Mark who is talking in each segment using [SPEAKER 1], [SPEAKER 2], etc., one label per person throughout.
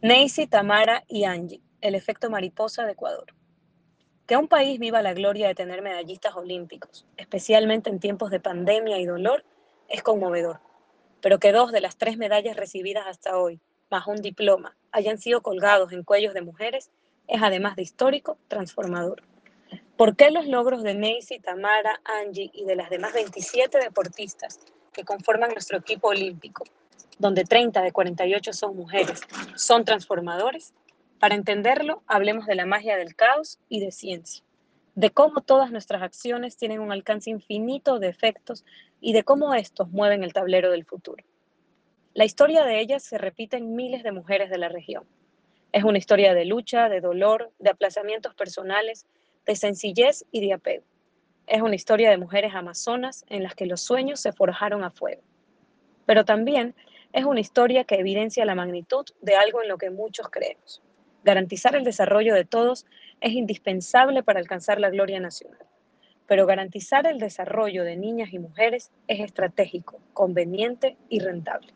[SPEAKER 1] Neisy, Tamara y Angie, el efecto mariposa de Ecuador. Que un país viva la gloria de tener medallistas olímpicos, especialmente en tiempos de pandemia y dolor, es conmovedor. Pero que dos de las tres medallas recibidas hasta hoy, más un diploma, hayan sido colgados en cuellos de mujeres, es además de histórico, transformador. ¿Por qué los logros de Neisy, Tamara, Angie y de las demás 27 deportistas que conforman nuestro equipo olímpico donde 30 de 48 son mujeres, son transformadores? Para entenderlo, hablemos de la magia del caos y de ciencia, de cómo todas nuestras acciones tienen un alcance infinito de efectos y de cómo estos mueven el tablero del futuro. La historia de ellas se repite en miles de mujeres de la región. Es una historia de lucha, de dolor, de aplazamientos personales, de sencillez y de apego. Es una historia de mujeres amazonas en las que los sueños se forjaron a fuego. Pero también es una historia que evidencia la magnitud de algo en lo que muchos creemos. Garantizar el desarrollo de todos es indispensable para alcanzar la gloria nacional, pero garantizar el desarrollo de niñas y mujeres es estratégico, conveniente y rentable,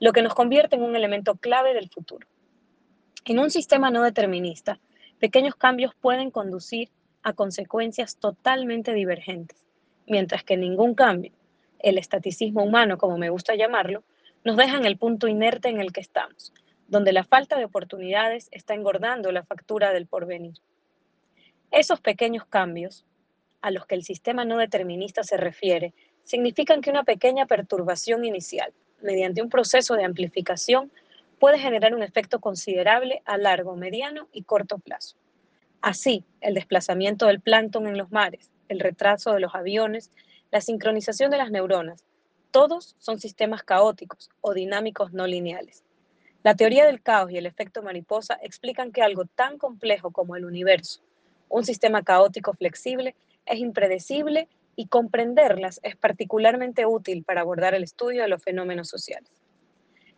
[SPEAKER 1] lo que nos convierte en un elemento clave del futuro. En un sistema no determinista, pequeños cambios pueden conducir a consecuencias totalmente divergentes, mientras que ningún cambio, el estaticismo humano como me gusta llamarlo, nos deja en el punto inerte en el que estamos, donde la falta de oportunidades está engordando la factura del porvenir. Esos pequeños cambios, a los que el sistema no determinista se refiere, significan que una pequeña perturbación inicial, mediante un proceso de amplificación, puede generar un efecto considerable a largo, mediano y corto plazo. Así, el desplazamiento del plancton en los mares, el retraso de los aviones, la sincronización de las neuronas, todos son sistemas caóticos o dinámicos no lineales. La teoría del caos y el efecto mariposa explican que algo tan complejo como el universo, un sistema caótico flexible, es impredecible y comprenderlas es particularmente útil para abordar el estudio de los fenómenos sociales.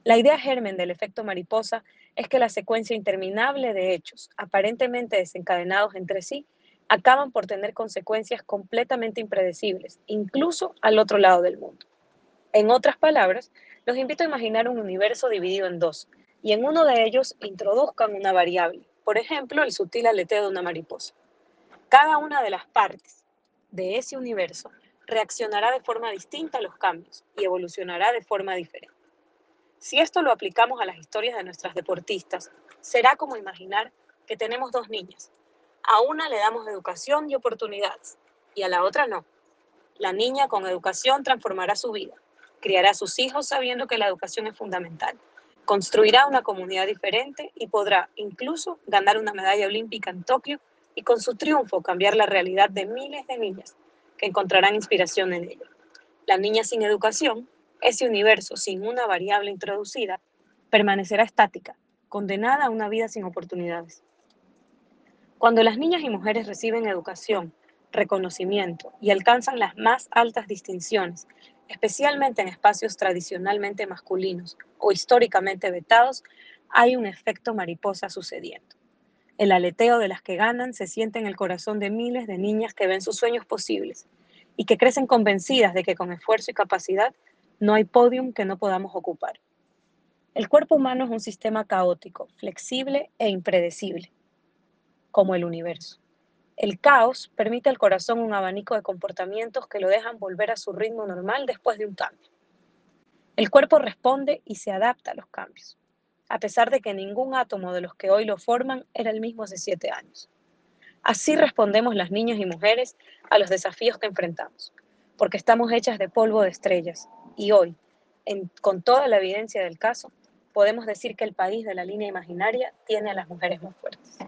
[SPEAKER 1] La idea germen del efecto mariposa es que la secuencia interminable de hechos, aparentemente desencadenados entre sí, acaban por tener consecuencias completamente impredecibles, incluso al otro lado del mundo. En otras palabras, los invito a imaginar un universo dividido en dos, y en uno de ellos introduzcan una variable, por ejemplo, el sutil aleteo de una mariposa. Cada una de las partes de ese universo reaccionará de forma distinta a los cambios y evolucionará de forma diferente. Si esto lo aplicamos a las historias de nuestras deportistas, será como imaginar que tenemos dos niñas. A una le damos educación y oportunidades y a la otra no. La niña con educación transformará su vida criará a sus hijos sabiendo que la educación es fundamental. Construirá una comunidad diferente y podrá incluso ganar una medalla olímpica en Tokio y con su triunfo cambiar la realidad de miles de niñas que encontrarán inspiración en ella. La niña sin educación, ese universo sin una variable introducida, permanecerá estática, condenada a una vida sin oportunidades. Cuando las niñas y mujeres reciben educación, reconocimiento y alcanzan las más altas distinciones especialmente en espacios tradicionalmente masculinos o históricamente vetados, hay un efecto mariposa sucediendo. El aleteo de las que ganan se siente en el corazón de miles de niñas que ven sus sueños posibles y que crecen convencidas de que con esfuerzo y capacidad no hay podium que no podamos ocupar. El cuerpo humano es un sistema caótico, flexible e impredecible, como el universo. El caos permite al corazón un abanico de comportamientos que lo dejan volver a su ritmo normal después de un cambio. El cuerpo responde y se adapta a los cambios, a pesar de que ningún átomo de los que hoy lo forman era el mismo hace siete años. Así respondemos las niñas y mujeres a los desafíos que enfrentamos, porque estamos hechas de polvo de estrellas y hoy, con toda la evidencia del caso, podemos decir que el país de la línea imaginaria tiene a las mujeres más fuertes.